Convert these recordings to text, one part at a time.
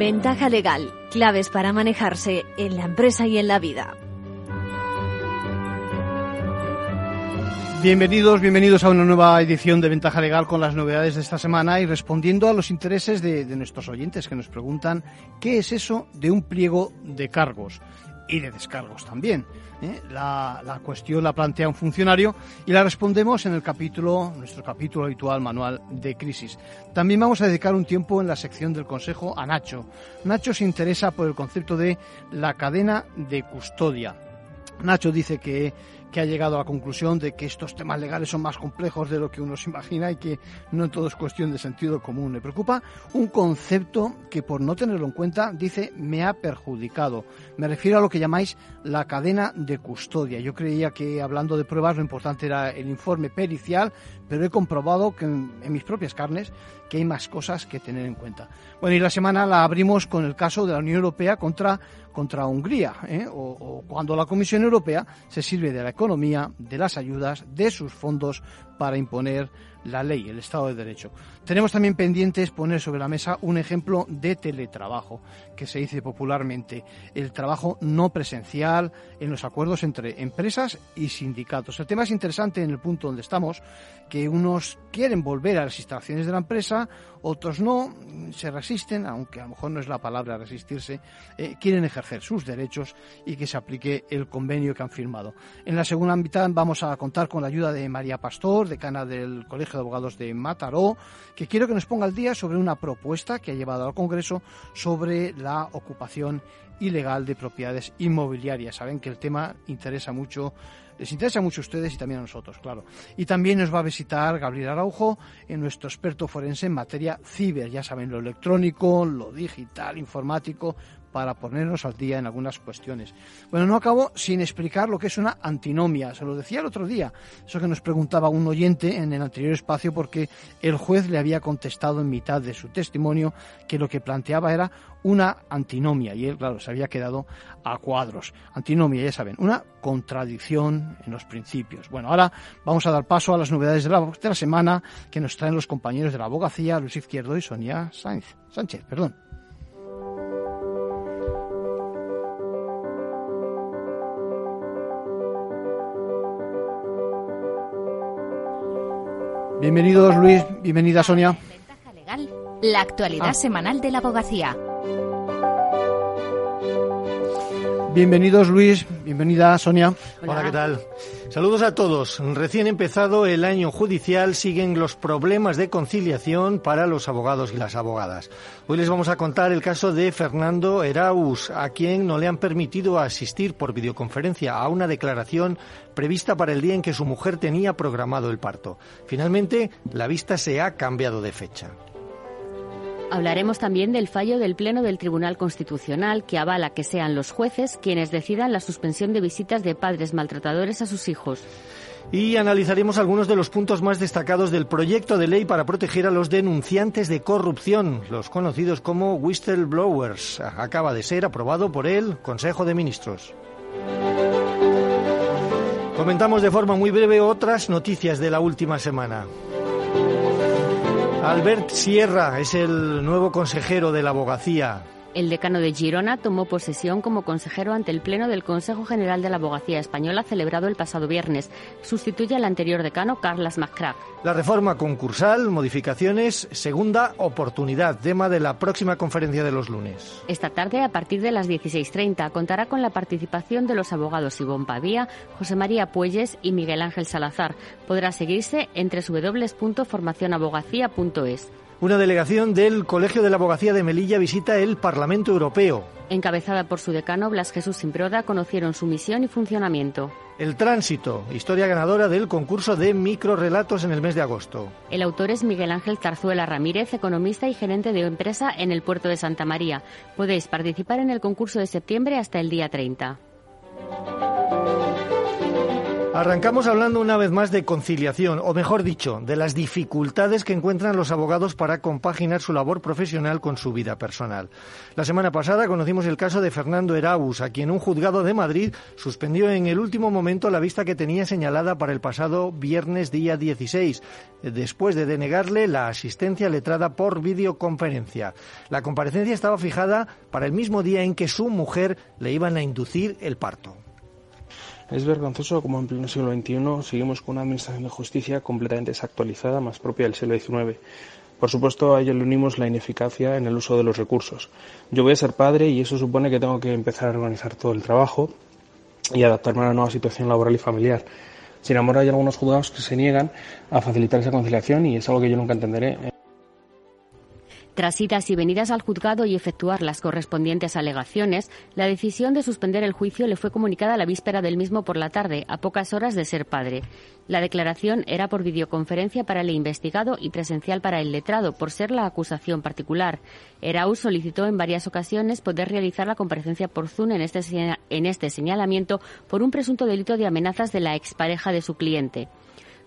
Ventaja legal, claves para manejarse en la empresa y en la vida. Bienvenidos, bienvenidos a una nueva edición de Ventaja Legal con las novedades de esta semana y respondiendo a los intereses de, de nuestros oyentes que nos preguntan qué es eso de un pliego de cargos y de descargos también. ¿eh? La, la, cuestión la plantea un funcionario y la respondemos en el capítulo, nuestro capítulo habitual manual de crisis. También vamos a dedicar un tiempo en la sección del Consejo a Nacho. Nacho se interesa por el concepto de la cadena de custodia. Nacho dice que que ha llegado a la conclusión de que estos temas legales son más complejos de lo que uno se imagina y que no todo es cuestión de sentido común. Me preocupa un concepto que por no tenerlo en cuenta dice me ha perjudicado. Me refiero a lo que llamáis la cadena de custodia. Yo creía que hablando de pruebas lo importante era el informe pericial, pero he comprobado que en, mis propias carnes que hay más cosas que tener en cuenta. Bueno, y la semana la abrimos con el caso de la Unión Europea contra, contra Hungría, ¿eh? o, o cuando la Comisión Europea se sirve de la economía, de las ayudas, de sus fondos para imponer la ley, el Estado de Derecho. Tenemos también pendientes poner sobre la mesa un ejemplo de teletrabajo, que se dice popularmente, el trabajo no presencial en los acuerdos entre empresas y sindicatos. El tema es interesante en el punto donde estamos, que unos quieren volver a las instalaciones de la empresa, otros no, se resisten, aunque a lo mejor no es la palabra resistirse, eh, quieren ejercer sus derechos y que se aplique el convenio que han firmado. En la segunda mitad vamos a contar con la ayuda de María Pastor, decana del Colegio de Abogados de Mataró, que quiero que nos ponga al día sobre una propuesta que ha llevado al Congreso sobre la ocupación ilegal de propiedades inmobiliarias. Saben que el tema interesa mucho les interesa mucho a ustedes y también a nosotros, claro. Y también nos va a visitar Gabriel Araujo, nuestro experto forense en materia ciber, ya saben, lo electrónico, lo digital, informático, para ponernos al día en algunas cuestiones. Bueno, no acabo sin explicar lo que es una antinomia. Se lo decía el otro día, eso que nos preguntaba un oyente en el anterior espacio porque el juez le había contestado en mitad de su testimonio que lo que planteaba era una antinomia y él, claro, se había quedado a cuadros. Antinomia, ya saben, una contradicción en los principios. Bueno, ahora vamos a dar paso a las novedades de la, de la semana que nos traen los compañeros de la abogacía, Luis Izquierdo y Sonia Sánchez. Sánchez perdón. Bienvenidos Luis, bienvenida Sonia. Ventaja legal, la actualidad ah. semanal de la abogacía. Bienvenidos Luis, bienvenida Sonia. Hola. ¿qué tal? Saludos a todos. Recién empezado el año judicial siguen los problemas de conciliación para los abogados y las abogadas. Hoy les vamos a contar el caso de Fernando Eraus, a quien no le han permitido asistir por videoconferencia a una declaración prevista para el día en que su mujer tenía programado el parto. Finalmente, la vista se ha cambiado de fecha. Hablaremos también del fallo del Pleno del Tribunal Constitucional que avala que sean los jueces quienes decidan la suspensión de visitas de padres maltratadores a sus hijos. Y analizaremos algunos de los puntos más destacados del proyecto de ley para proteger a los denunciantes de corrupción, los conocidos como whistleblowers. Acaba de ser aprobado por el Consejo de Ministros. Comentamos de forma muy breve otras noticias de la última semana. Albert Sierra es el nuevo consejero de la abogacía. El decano de Girona tomó posesión como consejero ante el Pleno del Consejo General de la Abogacía Española celebrado el pasado viernes. Sustituye al anterior decano, Carlas Macrack. La reforma concursal, modificaciones, segunda oportunidad, tema de la próxima conferencia de los lunes. Esta tarde, a partir de las 16.30, contará con la participación de los abogados Ivonne Pavía, José María Puelles y Miguel Ángel Salazar. Podrá seguirse en www.formacionabogacía.es. Una delegación del Colegio de la Abogacía de Melilla visita el Parlamento Europeo. Encabezada por su decano Blas Jesús Simbroda, conocieron su misión y funcionamiento. El Tránsito, historia ganadora del concurso de microrelatos en el mes de agosto. El autor es Miguel Ángel Zarzuela Ramírez, economista y gerente de empresa en el puerto de Santa María. Podéis participar en el concurso de septiembre hasta el día 30. Arrancamos hablando una vez más de conciliación, o mejor dicho, de las dificultades que encuentran los abogados para compaginar su labor profesional con su vida personal. La semana pasada conocimos el caso de Fernando Eraus, a quien un juzgado de Madrid suspendió en el último momento la vista que tenía señalada para el pasado viernes día 16, después de denegarle la asistencia letrada por videoconferencia. La comparecencia estaba fijada para el mismo día en que su mujer le iban a inducir el parto. Es vergonzoso como en pleno siglo XXI seguimos con una administración de justicia completamente desactualizada, más propia del siglo XIX. Por supuesto, a ello le unimos la ineficacia en el uso de los recursos. Yo voy a ser padre y eso supone que tengo que empezar a organizar todo el trabajo y adaptarme a la nueva situación laboral y familiar. Sin embargo, hay algunos juzgados que se niegan a facilitar esa conciliación y es algo que yo nunca entenderé. Tras idas y venidas al juzgado y efectuar las correspondientes alegaciones, la decisión de suspender el juicio le fue comunicada la víspera del mismo por la tarde, a pocas horas de ser padre. La declaración era por videoconferencia para el investigado y presencial para el letrado, por ser la acusación particular. Eraus solicitó en varias ocasiones poder realizar la comparecencia por Zoom en este, en este señalamiento por un presunto delito de amenazas de la expareja de su cliente.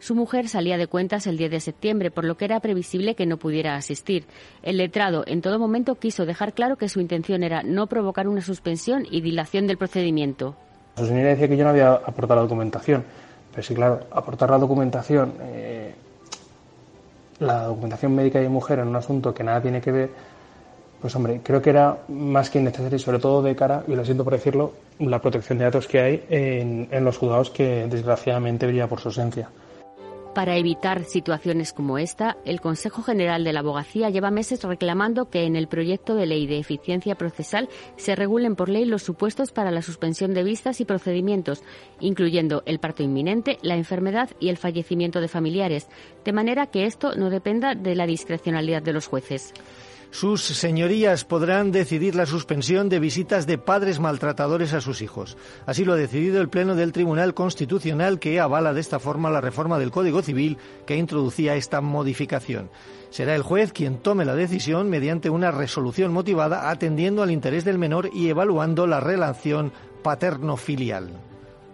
Su mujer salía de cuentas el 10 de septiembre, por lo que era previsible que no pudiera asistir. El letrado en todo momento quiso dejar claro que su intención era no provocar una suspensión y dilación del procedimiento. Su señoría decía que yo no había aportado la documentación, pero sí, claro, aportar la documentación, eh, la documentación médica de mujer en un asunto que nada tiene que ver, pues hombre, creo que era más que innecesario, sobre todo de cara, y lo siento por decirlo, la protección de datos que hay en, en los juzgados que desgraciadamente brilla por su ausencia. Para evitar situaciones como esta, el Consejo General de la Abogacía lleva meses reclamando que en el proyecto de ley de eficiencia procesal se regulen por ley los supuestos para la suspensión de vistas y procedimientos, incluyendo el parto inminente, la enfermedad y el fallecimiento de familiares, de manera que esto no dependa de la discrecionalidad de los jueces. Sus señorías podrán decidir la suspensión de visitas de padres maltratadores a sus hijos. Así lo ha decidido el Pleno del Tribunal Constitucional que avala de esta forma la reforma del Código Civil que introducía esta modificación. Será el juez quien tome la decisión mediante una resolución motivada atendiendo al interés del menor y evaluando la relación paterno-filial.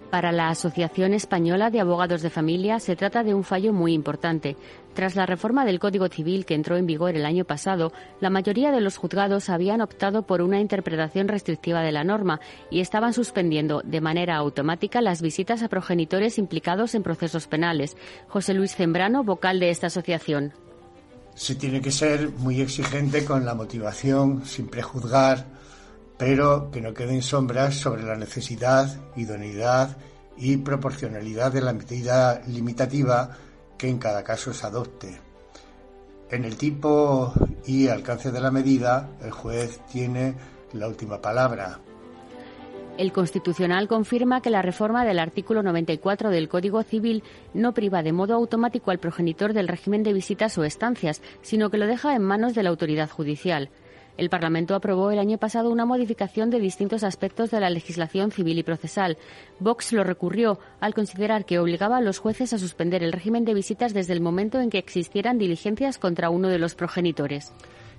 Para la Asociación Española de Abogados de Familia se trata de un fallo muy importante. Tras la reforma del Código Civil que entró en vigor el año pasado, la mayoría de los juzgados habían optado por una interpretación restrictiva de la norma y estaban suspendiendo de manera automática las visitas a progenitores implicados en procesos penales. José Luis Zembrano, vocal de esta asociación. Se tiene que ser muy exigente con la motivación, sin prejuzgar pero que no queden sombras sobre la necesidad, idoneidad y proporcionalidad de la medida limitativa que en cada caso se adopte. En el tipo y alcance de la medida, el juez tiene la última palabra. El Constitucional confirma que la reforma del artículo 94 del Código Civil no priva de modo automático al progenitor del régimen de visitas o estancias, sino que lo deja en manos de la autoridad judicial. El Parlamento aprobó el año pasado una modificación de distintos aspectos de la legislación civil y procesal. Vox lo recurrió al considerar que obligaba a los jueces a suspender el régimen de visitas desde el momento en que existieran diligencias contra uno de los progenitores.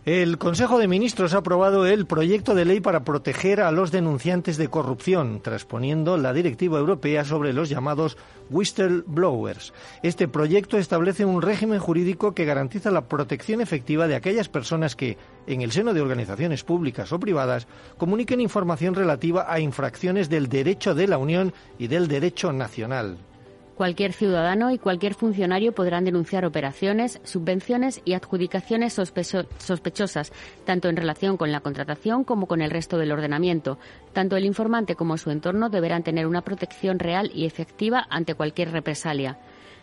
El Consejo de Ministros ha aprobado el proyecto de ley para proteger a los denunciantes de corrupción, transponiendo la Directiva Europea sobre los llamados whistleblowers. Este proyecto establece un régimen jurídico que garantiza la protección efectiva de aquellas personas que, en el seno de organizaciones públicas o privadas, comuniquen información relativa a infracciones del derecho de la Unión y del derecho nacional. Cualquier ciudadano y cualquier funcionario podrán denunciar operaciones, subvenciones y adjudicaciones sospechosas, tanto en relación con la contratación como con el resto del ordenamiento. Tanto el informante como su entorno deberán tener una protección real y efectiva ante cualquier represalia.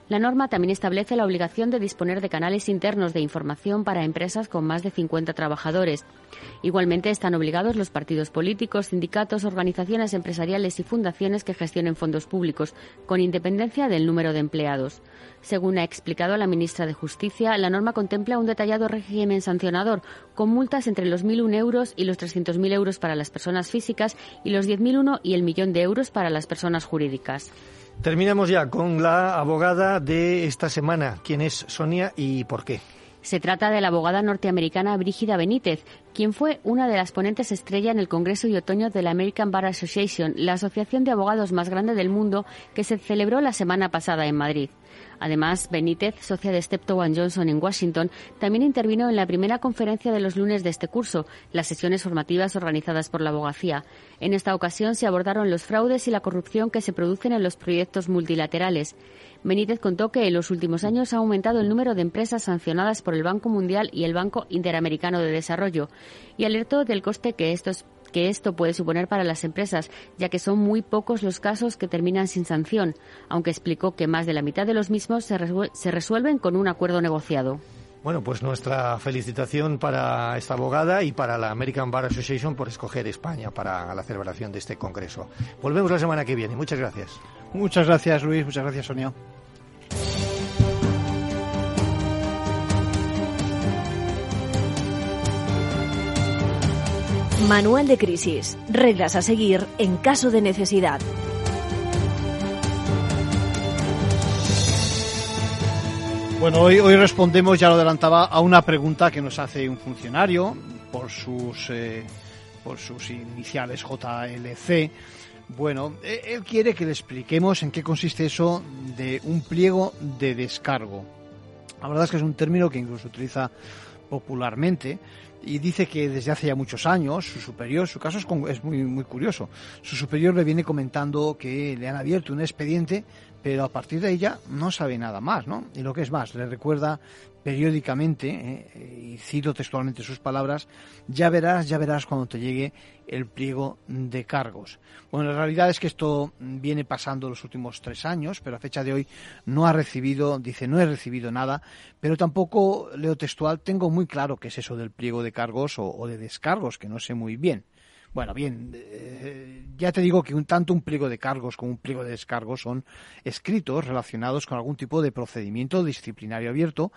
La norma también establece la obligación de disponer de canales internos de información para empresas con más de 50 trabajadores. Igualmente están obligados los partidos políticos, sindicatos, organizaciones empresariales y fundaciones que gestionen fondos públicos, con independencia del número de empleados. Según ha explicado la ministra de Justicia, la norma contempla un detallado régimen sancionador, con multas entre los 1.001 euros y los 300.000 euros para las personas físicas y los 10.001 y el millón de euros para las personas jurídicas. Terminamos ya con la abogada de esta semana. ¿Quién es Sonia y por qué? Se trata de la abogada norteamericana Brígida Benítez, quien fue una de las ponentes estrella en el Congreso de Otoño de la American Bar Association, la asociación de abogados más grande del mundo que se celebró la semana pasada en Madrid. Además, Benítez, socia de Steptoe Johnson en Washington, también intervino en la primera conferencia de los lunes de este curso, las sesiones formativas organizadas por la abogacía. En esta ocasión se abordaron los fraudes y la corrupción que se producen en los proyectos multilaterales. Benítez contó que en los últimos años ha aumentado el número de empresas sancionadas por el Banco Mundial y el Banco Interamericano de Desarrollo y alertó del coste que estos que esto puede suponer para las empresas, ya que son muy pocos los casos que terminan sin sanción, aunque explicó que más de la mitad de los mismos se, resuelven con un acuerdo negociado. Bueno, pues nuestra felicitación para esta abogada y para la American Bar Association por escoger España para la celebración de este congreso. Volvemos la semana que viene. Muchas gracias. Muchas gracias, Luis. Muchas gracias, Sonia. Manual de crisis. Reglas a seguir en caso de necesidad. Bueno, hoy, hoy respondemos, ya lo adelantaba, a una pregunta que nos hace un funcionario por sus, eh, por sus iniciales JLC. Bueno, e, él quiere que le expliquemos en qué consiste eso de un pliego de descargo. La verdad es que es un término que incluso utiliza popularmente y dice que desde hace ya muchos años su superior, su caso es, muy, muy curioso, su superior le viene comentando que le han abierto un expediente, pero a partir de ella no sabe nada más, ¿no? Y lo que es más, le recuerda periódicamente, eh, y cito textualmente sus palabras, ya verás, ya verás cuando te llegue el pliego de cargos. Bueno, la realidad es que esto viene pasando los últimos tres años, pero a fecha de hoy no ha recibido, dice, no he recibido nada, pero tampoco, leo textual, tengo muy claro qué es eso del pliego de cargos o de descargos, que no sé muy bien. Bueno, bien, eh, ya te digo que un, tanto un pliego de cargos como un pliego de descargos son escritos relacionados con algún tipo de procedimiento disciplinario abierto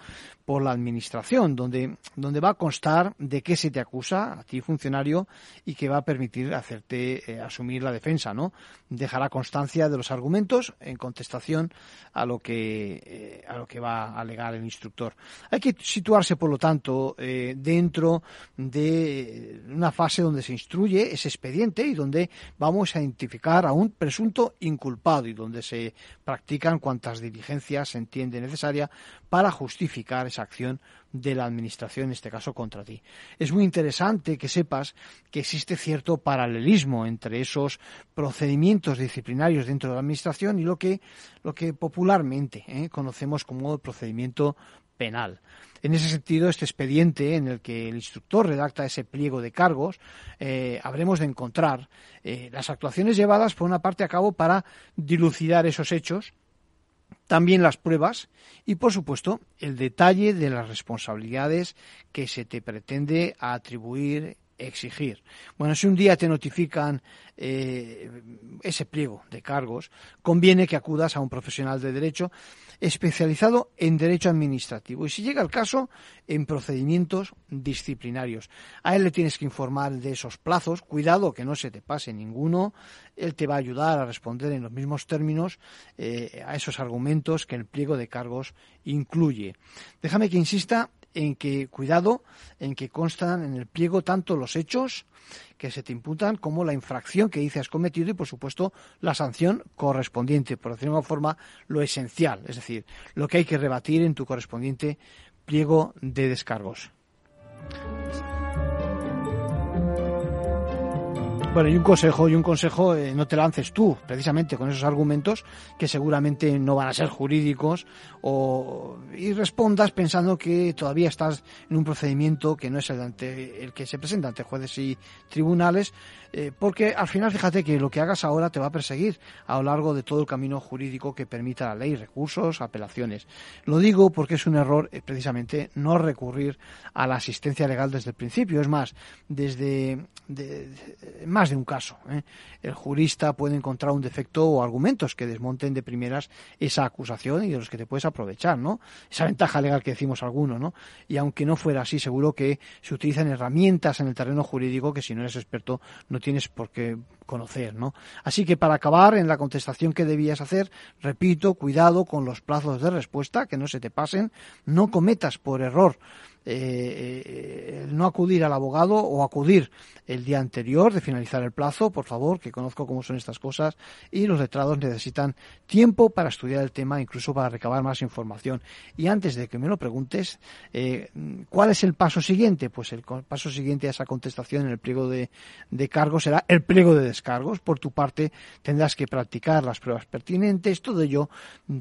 por la Administración, donde, donde va a constar de qué se te acusa a ti, funcionario, y que va a permitir hacerte eh, asumir la defensa, ¿no? Dejará constancia de los argumentos en contestación a lo que, eh, a lo que va a alegar el instructor. Hay que situarse, por lo tanto, dentro de una fase donde se instruye ese expediente y donde vamos a identificar a un presunto inculpado y donde se practican cuantas diligencias se entiende necesaria para justificar esa acción de la Administración, en este caso contra ti. Es muy interesante que sepas que existe cierto paralelismo entre esos procedimientos disciplinarios dentro de la Administración y lo que, lo que popularmente ¿eh? conocemos como procedimiento penal. En ese sentido, este expediente en el que el instructor redacta ese pliego de cargos, eh, habremos de encontrar eh, las actuaciones llevadas por una parte a cabo para dilucidar esos hechos, también las pruebas y, por supuesto, el detalle de las responsabilidades que se te pretende atribuir exigir. Bueno, si un día te notifican eh, ese pliego de cargos, conviene que acudas a un profesional de derecho especializado en derecho administrativo y si llega el caso, en procedimientos disciplinarios. A él le tienes que informar de esos plazos, cuidado que no se te pase ninguno, él te va a ayudar a responder en los mismos términos eh, a esos argumentos que el pliego de cargos incluye. Déjame que insista en que, cuidado, en que constan en el pliego tanto los hechos que se te imputan como la infracción que dice has cometido y, por supuesto, la sanción correspondiente, por decirlo de alguna forma, lo esencial, es decir, lo que hay que rebatir en tu correspondiente pliego de descargos. Bueno, y un consejo, y un consejo, eh, no te lances tú, precisamente con esos argumentos que seguramente no van a ser jurídicos, o, y respondas pensando que todavía estás en un procedimiento que no es el, ante, el que se presenta ante jueces y tribunales, eh, porque al final fíjate que lo que hagas ahora te va a perseguir a lo largo de todo el camino jurídico que permita la ley, recursos, apelaciones. Lo digo porque es un error eh, precisamente no recurrir a la asistencia legal desde el principio. Es más, desde más de un caso. ¿eh? El jurista puede encontrar un defecto o argumentos que desmonten de primeras esa acusación y de los que te puedes aprovechar, ¿no? Esa ventaja legal que decimos alguno, ¿no? Y aunque no fuera así, seguro que se utilizan herramientas en el terreno jurídico que si no eres experto no tienes por qué conocer, ¿no? Así que para acabar en la contestación que debías hacer, repito, cuidado con los plazos de respuesta, que no se te pasen, no cometas por error eh, eh, no acudir al abogado o acudir el día anterior de finalizar el plazo, por favor, que conozco cómo son estas cosas y los letrados necesitan tiempo para estudiar el tema, incluso para recabar más información. Y antes de que me lo preguntes, eh, ¿cuál es el paso siguiente? Pues el paso siguiente a esa contestación en el pliego de cargos será el pliego de descargos. Por tu parte, tendrás que practicar las pruebas pertinentes. Todo ello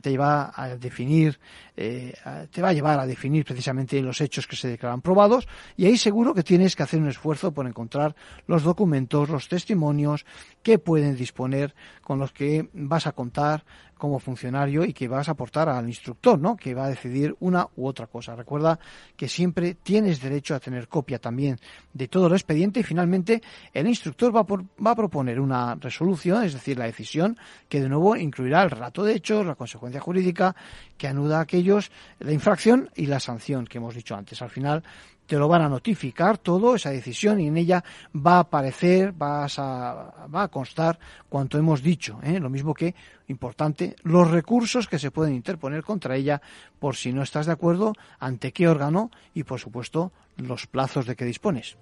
te va a definir, te va a llevar a definir precisamente los hechos que se declaran probados y ahí seguro que tienes que hacer un esfuerzo por encontrar los documentos, los testimonios que pueden disponer con los que vas a contar como funcionario y que vas a aportar al instructor, ¿no? Que va a decidir una u otra cosa. Recuerda que siempre tienes derecho a tener copia también de todo el expediente y finalmente el instructor va, va a proponer una resolución, es decir, la decisión que de nuevo incluirá el relato de hechos, la consecuencia jurídica que anuda a aquellos, la infracción y la sanción que hemos dicho antes. Al final te lo van a notificar todo, esa decisión, y en ella va a aparecer, va a constar cuanto hemos dicho. ¿eh? Lo mismo que, importante, los recursos que se pueden interponer contra ella por si no estás de acuerdo, ante qué órgano y, por supuesto, los plazos de que dispones.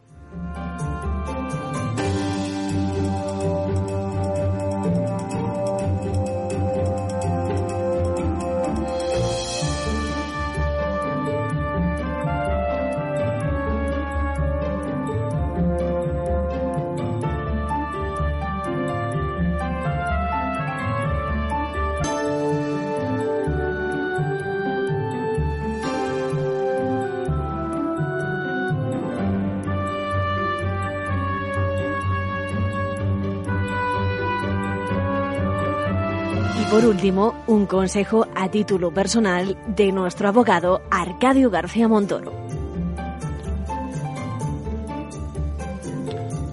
Último, un consejo a título personal de nuestro abogado Arcadio García Montoro.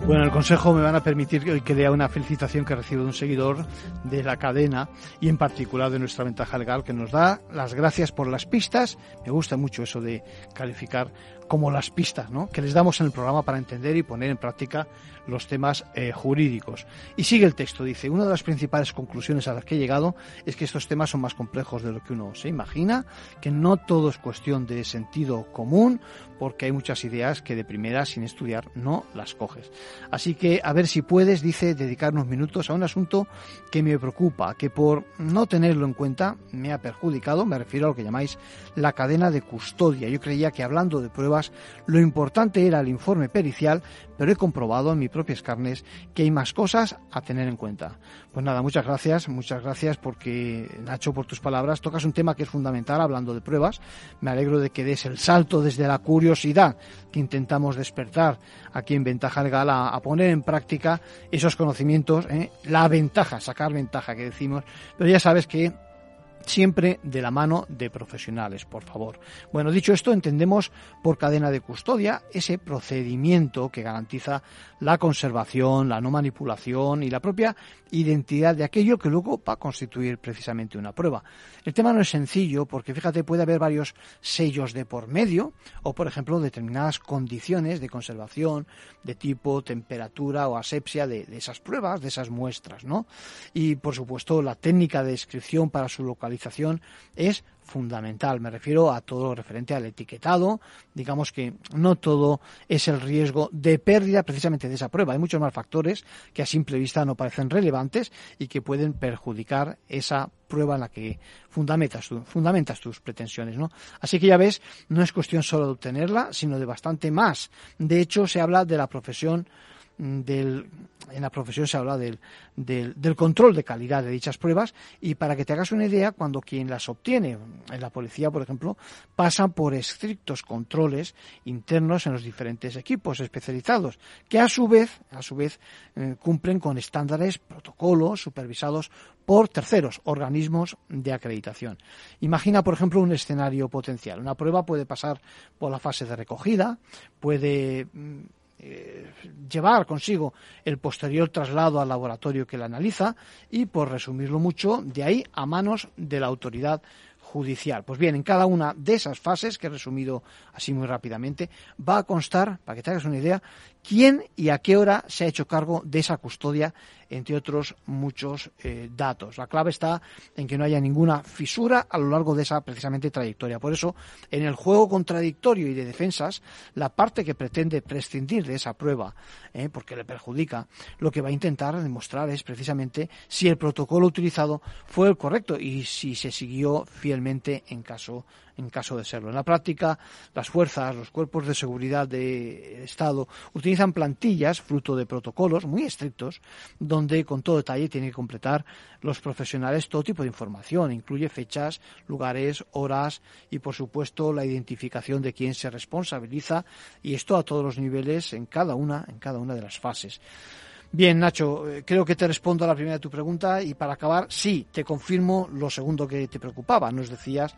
Bueno, el consejo me van a permitir que lea una felicitación que recibo de un seguidor de la cadena y en particular de nuestra ventaja legal que nos da las gracias por las pistas. Me gusta mucho eso de calificar como las pistas ¿no? que les damos en el programa para entender y poner en práctica los temas eh, jurídicos. Y sigue el texto, dice, una de las principales conclusiones a las que he llegado es que estos temas son más complejos de lo que uno se imagina, que no todo es cuestión de sentido común, porque hay muchas ideas que de primera, sin estudiar, no las coges. Así que a ver si puedes, dice, dedicar unos minutos a un asunto que me preocupa, que por no tenerlo en cuenta me ha perjudicado, me refiero a lo que llamáis la cadena de custodia. Yo creía que hablando de pruebas, lo importante era el informe pericial, pero he comprobado en mis propias carnes que hay más cosas a tener en cuenta. Pues nada, muchas gracias, muchas gracias porque, Nacho, por tus palabras, tocas un tema que es fundamental hablando de pruebas. Me alegro de que des el salto desde la curiosidad que intentamos despertar aquí en Ventaja Legal a, poner en práctica esos conocimientos, ¿eh? la ventaja, sacar ventaja que decimos, pero ya sabes que siempre de la mano de profesionales, por favor. Bueno, dicho esto, entendemos por cadena de custodia ese procedimiento que garantiza la conservación, la no manipulación y la propia identidad de aquello que luego va a constituir precisamente una prueba. El tema no es sencillo porque, fíjate, puede haber varios sellos de por medio o, por ejemplo, determinadas condiciones de conservación de tipo temperatura o asepsia de, esas pruebas, de esas muestras, ¿no? Y, por supuesto, la técnica de descripción para su localización es fundamental. Me refiero a todo lo referente al etiquetado. Digamos que no todo es el riesgo de pérdida precisamente de esa prueba. Hay muchos más factores que a simple vista no parecen relevantes y que pueden perjudicar esa prueba en la que fundamentas, tus pretensiones. Así que ya ves, no es cuestión solo de obtenerla, sino de bastante más. De hecho, se habla de la profesión del, en la profesión se habla del, del, control de calidad de dichas pruebas y para que te hagas una idea, cuando quien las obtiene, en la policía por ejemplo, pasan por estrictos controles internos en los diferentes equipos especializados, que a su vez, a su vez eh, cumplen con estándares, protocolos supervisados por terceros organismos de acreditación. Imagina, por ejemplo, un escenario potencial. Una prueba puede pasar por la fase de recogida, puede mm, eh, llevar consigo el posterior traslado al laboratorio que la analiza y, por resumirlo mucho, de ahí a manos de la autoridad judicial. Pues bien, en cada una de esas fases, que he resumido así muy rápidamente, va a constar, para que te hagas una idea, quién y a qué hora se ha hecho cargo de esa custodia, entre otros muchos eh, datos. La clave está en que no haya ninguna fisura a lo largo de esa precisamente trayectoria. Por eso, en el juego contradictorio y de defensas, la parte que pretende prescindir de esa prueba, eh, porque le perjudica, lo que va a intentar demostrar es precisamente si el protocolo utilizado fue el correcto y si se siguió fielmente en caso en caso de serlo. En la práctica, las fuerzas, los cuerpos de seguridad de Estado utilizan plantillas fruto de protocolos muy estrictos donde con todo detalle tienen que completar los profesionales todo tipo de información, incluye fechas, lugares, horas y por supuesto la identificación de quién se responsabiliza y esto a todos los niveles en cada una en cada una de las fases. Bien, Nacho, eh, creo que te respondo a la primera de tu pregunta y para acabar, sí, te confirmo lo segundo que te preocupaba. Nos decías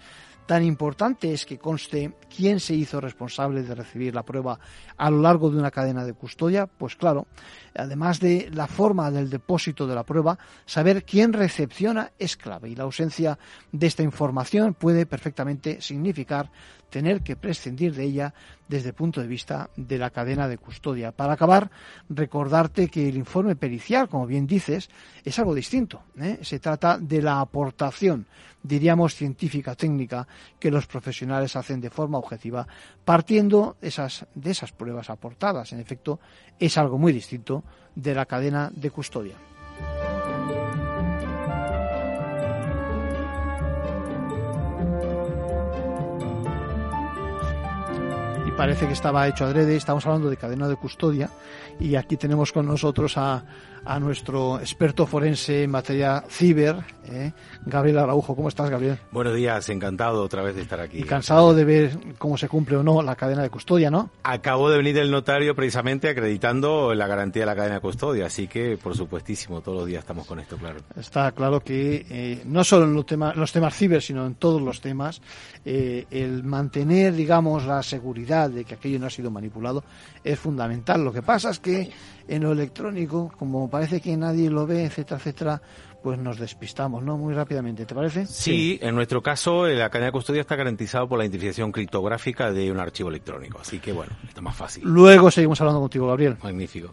Tan importante es que conste quién se hizo responsable de recibir la prueba a lo largo de una cadena de custodia, pues claro, además de la forma del depósito de la prueba, saber quién recepciona es clave y la ausencia de esta información puede perfectamente significar tener que prescindir de ella desde el punto de vista de la cadena de custodia. Para acabar, recordarte que el informe pericial, como bien dices, es algo distinto. ¿eh? Se trata de la aportación, diríamos, científica, técnica, que los profesionales hacen de forma objetiva, partiendo esas, de esas pruebas aportadas. En efecto, es algo muy distinto de la cadena de custodia. Parece que estaba hecho adrede, estamos hablando de cadena de custodia y aquí tenemos con nosotros a, a nuestro experto forense en materia ciber, ¿eh? Gabriel Araujo. ¿Cómo estás, Gabriel? Buenos días, encantado otra vez de estar aquí. Y cansado de ver cómo se cumple o no la cadena de custodia, ¿no? Acabo de venir del notario precisamente acreditando la garantía de la cadena de custodia, así que por supuestísimo todos los días estamos con esto, claro. Está claro que eh, no solo en los temas, los temas ciber, sino en todos los temas, eh, el mantener, digamos, la seguridad de que aquello no ha sido manipulado es fundamental. Lo que pasa es que en lo electrónico, como parece que nadie lo ve, etcétera, etcétera, pues nos despistamos, ¿no? Muy rápidamente, ¿te parece? Sí, en nuestro caso la cadena de custodia está garantizada por la identificación criptográfica de un archivo electrónico, así que bueno, está más fácil. Luego seguimos hablando contigo, Gabriel. Magnífico.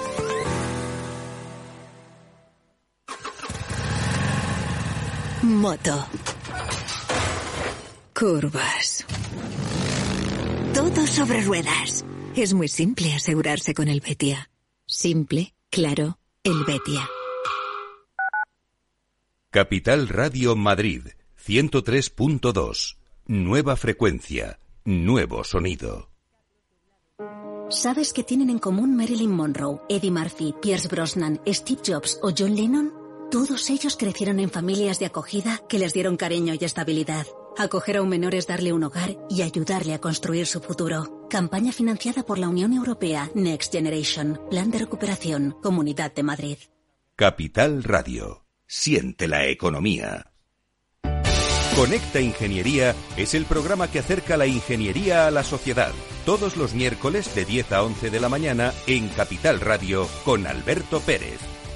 Moto Curvas. Todo sobre ruedas. Es muy simple asegurarse con el Betia. Simple, claro, el Betia. Capital Radio Madrid, 103.2. Nueva frecuencia, nuevo sonido. ¿Sabes qué tienen en común Marilyn Monroe, Eddie Murphy, Pierce Brosnan, Steve Jobs o John Lennon? Todos ellos crecieron en familias de acogida que les dieron cariño y estabilidad. Acoger a un menor es darle un hogar y ayudarle a construir su futuro. Campaña financiada por la Unión Europea Next Generation. Plan de recuperación. Comunidad de Madrid. Capital Radio. Siente la economía. Conecta Ingeniería es el programa que acerca la ingeniería a la sociedad. Todos los miércoles de 10 a 11 de la mañana en Capital Radio con Alberto Pérez.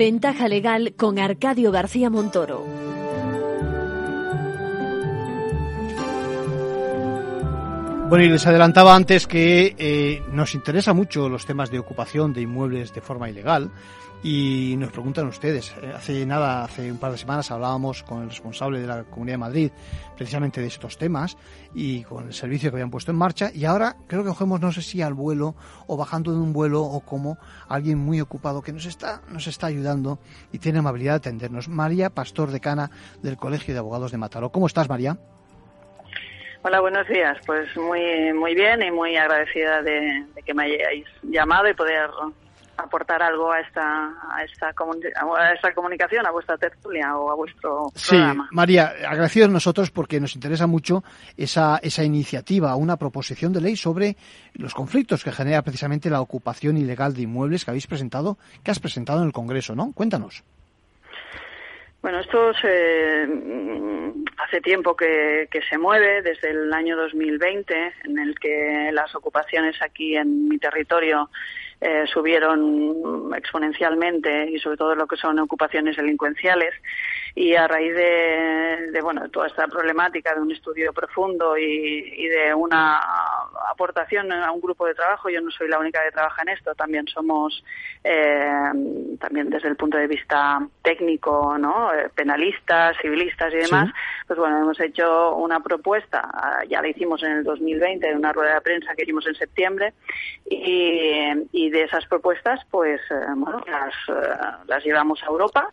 Ventaja legal con Arcadio García Montoro. Bueno, y les adelantaba antes que eh, nos interesa mucho los temas de ocupación de inmuebles de forma ilegal y nos preguntan ustedes. Eh, hace nada, hace un par de semanas hablábamos con el responsable de la Comunidad de Madrid precisamente de estos temas y con el servicio que habían puesto en marcha y ahora creo que cogemos no sé si al vuelo o bajando de un vuelo o como alguien muy ocupado que nos está nos está ayudando y tiene amabilidad de atendernos. María Pastor Decana del Colegio de Abogados de Mataró. ¿Cómo estás, María? Hola, buenos días. Pues muy muy bien y muy agradecida de, que me hayáis llamado y poder aportar algo a esta a esta, a esta comunicación, a vuestra tertulia o a vuestro sí, María, agradecidos nosotros porque nos interesa mucho esa, esa iniciativa, una proposición de ley sobre los conflictos que genera precisamente la ocupación ilegal de inmuebles que habéis presentado, que has presentado en el Congreso, ¿no? Cuéntanos. Bueno, esto se, hace tiempo que, se mueve, desde el año 2020, en el que las ocupaciones aquí en mi territorio eh, subieron exponencialmente y sobre todo lo que son ocupaciones delincuenciales y a raíz de, de bueno toda esta problemática de un estudio profundo y, de una aportación a un grupo de trabajo yo no soy la única que trabaja en esto también somos eh, también desde el punto de vista técnico no eh, penalistas civilistas y demás pues bueno hemos hecho una propuesta ah, ya la hicimos en el 2020 en una rueda de prensa que hicimos en septiembre y, y de esas propuestas pues eh, bueno las, las llevamos a Europa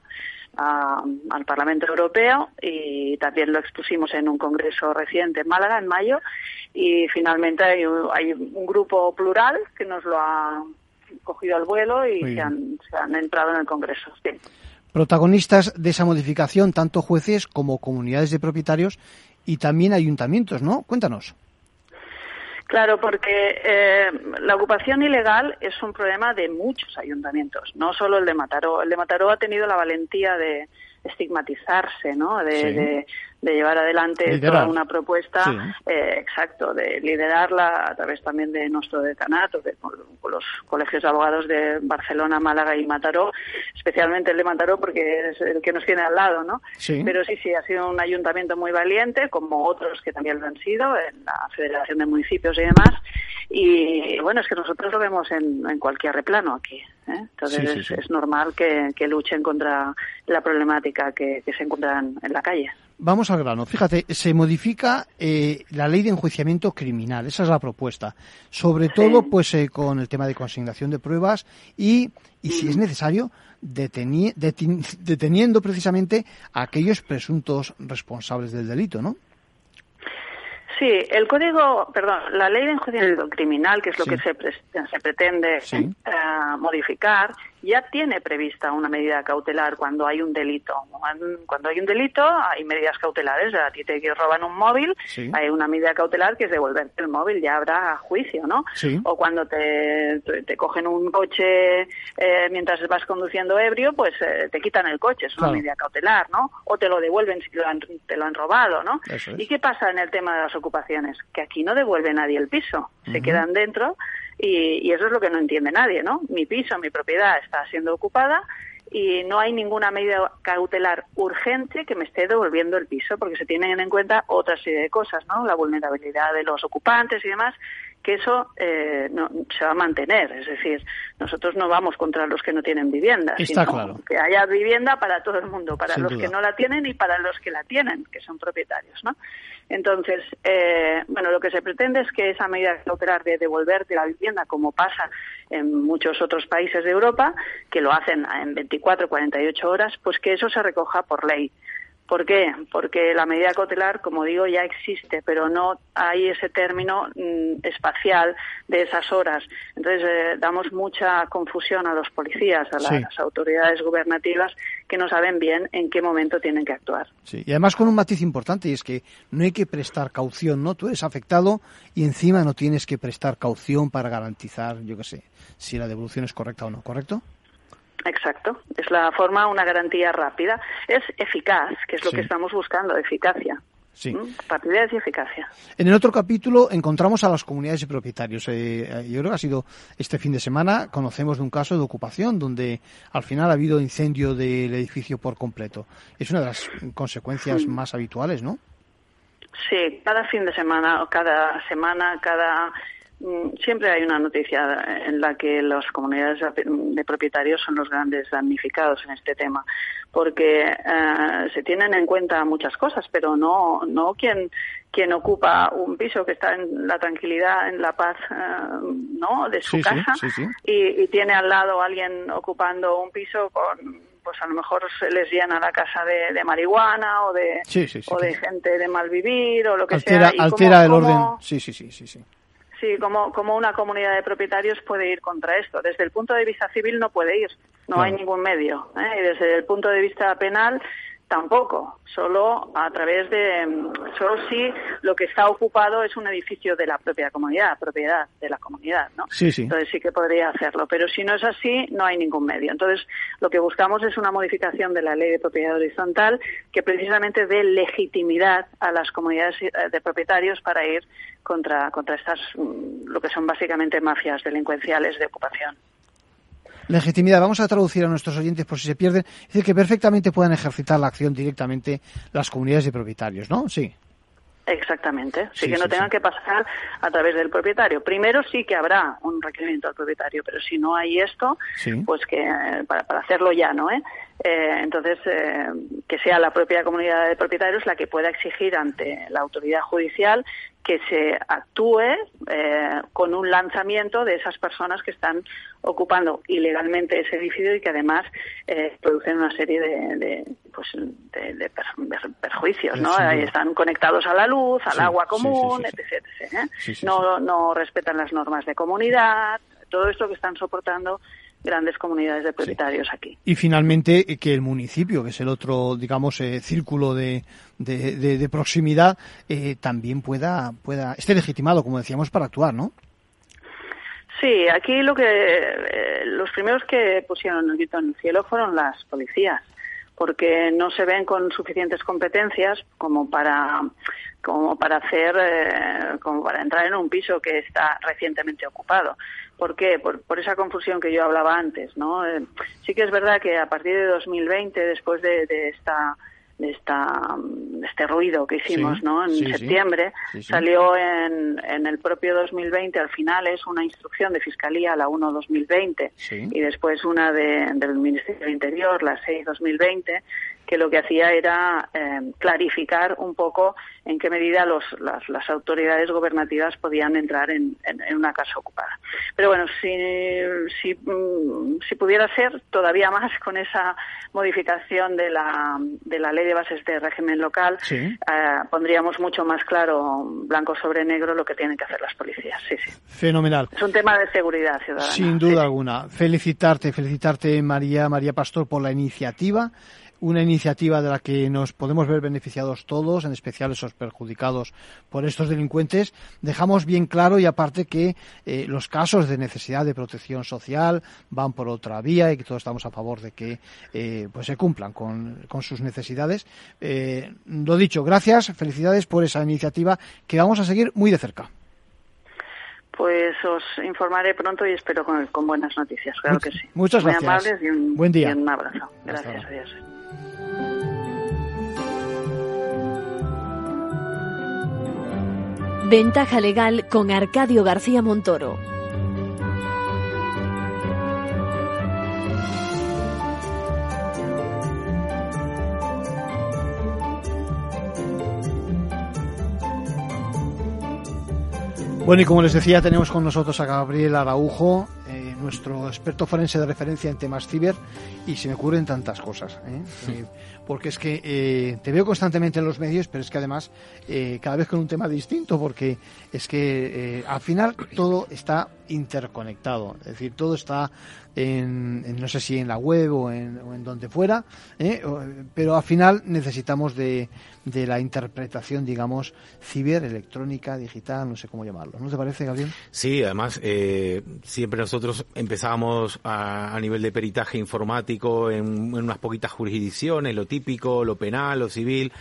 al Parlamento Europeo y también lo expusimos en un congreso reciente en Málaga en mayo y finalmente hay, un grupo plural que nos lo ha cogido al vuelo y se han, entrado en el congreso. Protagonistas de esa modificación, tanto jueces como comunidades de propietarios y también ayuntamientos, ¿no? Cuéntanos. Claro, porque eh, la ocupación ilegal es un problema de muchos ayuntamientos, no solo el de Mataró. El de Mataró ha tenido la valentía de estigmatizarse, ¿no? de, de llevar adelante toda una propuesta, eh, exacto, de liderarla a través también de nuestro decanato, de, los colegios de abogados de Barcelona, Málaga y Mataró, especialmente el de Mataró porque es el que nos tiene al lado, ¿no? Pero sí, sí, ha sido un ayuntamiento muy valiente, como otros que también lo han sido, en la Federación de Municipios y demás, y bueno, es que nosotros lo vemos en, en cualquier replano aquí. ¿Eh? Entonces es, normal que, que, luchen contra la problemática que, que se encuentran en la calle. Vamos al grano. Fíjate, se modifica eh, la ley de enjuiciamiento criminal. Esa es la propuesta. Sobre todo, pues, eh, con el tema de consignación de pruebas y, y si es necesario, deteniendo precisamente a aquellos presuntos responsables del delito, ¿no? Sí, el código, perdón, la ley de enjuiciamiento criminal, que es lo que se, se pretende eh, modificar, ya tiene prevista una medida cautelar cuando hay un delito. Cuando hay un delito hay medidas cautelares. A ti te roban un móvil, hay una medida cautelar que es devolverte el móvil, ya habrá juicio, ¿no? O cuando te, te, cogen un coche eh, mientras vas conduciendo ebrio, pues eh, te quitan el coche, es una medida cautelar, ¿no? O te lo devuelven si te lo han, te lo han robado, ¿no? ¿Y qué pasa en el tema de las ocupaciones? Que aquí no devuelve nadie el piso, se quedan dentro y, eso es lo que no entiende nadie, ¿no? Mi piso, mi propiedad está siendo ocupada y no hay ninguna medida cautelar urgente que me esté devolviendo el piso, porque se tienen en cuenta otra serie de cosas, ¿no? La vulnerabilidad de los ocupantes y demás, que eso eh, no, se va a mantener. Es decir, nosotros no vamos contra los que no tienen vivienda, Está sino claro. que haya vivienda para todo el mundo, para Sin los duda. que no la tienen y para los que la tienen, que son propietarios, ¿no? Entonces, eh, bueno, lo que se pretende es que esa medida cautelar de devolverte la vivienda, como pasa en muchos otros países de Europa, que lo hacen en 24, 48 horas, pues que eso se recoja por ley. ¿Por qué? Porque la medida cautelar, como digo, ya existe, pero no hay ese término mm, espacial de esas horas. Entonces, eh, damos mucha confusión a los policías, a Sí. las autoridades gubernativas, que no saben bien en qué momento tienen que actuar. Sí, y además con un matiz importante y es que no hay que prestar caución, ¿no? Tú eres afectado y encima no tienes que prestar caución para garantizar, yo qué sé, si la devolución es correcta o no, ¿correcto? Exacto. Es la forma, una garantía rápida. Es eficaz, que es lo Sí. que estamos buscando, eficacia. Sí. ¿Mm? Rapidez y eficacia. En el otro capítulo encontramos a las comunidades de propietarios. Eh, eh, yo creo que ha sido este fin de semana, conocemos de un caso de ocupación donde al final ha habido incendio del edificio por completo. Es una de las consecuencias Mm. más habituales, ¿no? Sí, cada fin de semana, o cada semana, cada siempre hay una noticia en la que las comunidades de propietarios son los grandes damnificados en este tema, porque eh, se tienen en cuenta muchas cosas, pero no no quien quien ocupa un piso que está en la tranquilidad, en la paz, eh, no, de su Sí, casa sí, sí. Y, y tiene al lado alguien ocupando un piso con pues a lo mejor se les llena la casa de, de marihuana o de Sí, sí, sí, o de gente de mal vivir o lo que altera sea y altera cómo- el cómo- orden. Sí, sí, sí, sí, sí. Sí, como, como una comunidad de propietarios puede ir contra esto. Desde el punto de vista civil no puede ir, no Claro. hay ningún medio. ¿eh? Y desde el punto de vista penal tampoco, solo a través de, solo si lo que está ocupado es un edificio de la propia comunidad, propiedad de la comunidad, ¿no? Sí, sí. Entonces sí que podría hacerlo, pero si no es así, no hay ningún medio. Entonces lo que buscamos es una modificación de la ley de propiedad horizontal que precisamente dé legitimidad a las comunidades eh, de propietarios para ir contra, contra estas, mm, lo que son básicamente mafias delincuenciales de ocupación. Legitimidad. Vamos a traducir a nuestros oyentes por si se pierden. Es decir, que perfectamente puedan ejercitar la acción directamente las comunidades de propietarios, ¿no? Sí. Exactamente. Sí, Sí, que no sí, tengan sí. que pasar a través del propietario. Primero sí que habrá un requerimiento al propietario, pero si no hay esto, Sí. pues que eh, para, para hacerlo ya, ¿no? ¿Eh? Eh, entonces, eh, que sea la propia comunidad de propietarios la que pueda exigir ante la autoridad judicial que se actúe eh, con un lanzamiento de esas personas que están ocupando ilegalmente ese edificio y que además eh, producen una serie de, de, pues, de, de per- de perjuicios, ¿no? Están conectados a la luz, al Sí, agua común, sí, etc. etc., ¿eh? No, no respetan las normas de comunidad, todo esto que están soportando grandes comunidades de propietarios aquí. Y finalmente eh, que el municipio, que es el otro, digamos, eh, círculo de, de, de- de proximidad, eh, también pueda, pueda, esté legitimado, como decíamos, para actuar, ¿no? Sí, aquí lo que eh, los primeros que pusieron el grito en el cielo fueron las policías, porque no se ven con suficientes competencias como para como para hacer eh, como para entrar en un piso que está recientemente ocupado. ¿Por qué? Por, por esa confusión que yo hablaba antes, ¿no? Eh, sí que es verdad que a partir de 2020, después de, de esta de esta de este ruido que hicimos, Sí, ¿no? En sí, septiembre Sí, salió en, en el propio 2020 al final es una instrucción de fiscalía la 1 2020 Sí. y después una de- del Ministerio del Interior la 6 2020 que lo que hacía era eh, clarificar un poco en qué medida los, las, las autoridades gubernativas podían entrar en, en- en una casa ocupada. Pero bueno, si, si, mm, si pudiera ser todavía más con esa modificación de la, de la ley de bases de régimen local, Sí. eh, pondríamos mucho más claro, blanco sobre negro, lo que tienen que hacer las policías. Sí, sí. Fenomenal. Es un tema de seguridad ciudadana. Sin duda alguna. Felicitarte, felicitarte María, María Pastor por la iniciativa. Una iniciativa de la que nos podemos ver beneficiados todos, en especial esos perjudicados por estos delincuentes. Dejamos bien claro y aparte que eh, los casos de necesidad de protección social van por otra vía y que todos estamos a favor de que eh, pues se cumplan con, con sus necesidades. Eh, lo dicho, gracias, felicidades por esa iniciativa que vamos a seguir muy de cerca. Pues os informaré pronto y espero con, con buenas noticias, claro que sí. muchas Muy gracias. amables y un, Buen día. y un abrazo. Gracias, adiós. Ventaja legal con Arcadio García Montoro. Bueno, y como les decía, tenemos con nosotros a Gabriel Araujo, eh, nuestro experto forense de referencia en temas ciber, y se me ocurren tantas cosas. ¿eh? Eh, porque es que eh, te veo constantemente en los medios, pero es que además eh, cada vez con un tema distinto, porque es que al final todo está interconectado, es decir, todo está en, en no sé si en la web o en, o en donde fuera, pero al final necesitamos de, de la interpretación, digamos, ciber, electrónica, digital, no sé cómo llamarlo. ¿No te parece, Gabriel? Sí, además, eh, siempre nosotros empezábamos a, a nivel de peritaje informático en, en unas poquitas jurisdicciones, lo típico, lo penal, lo civil.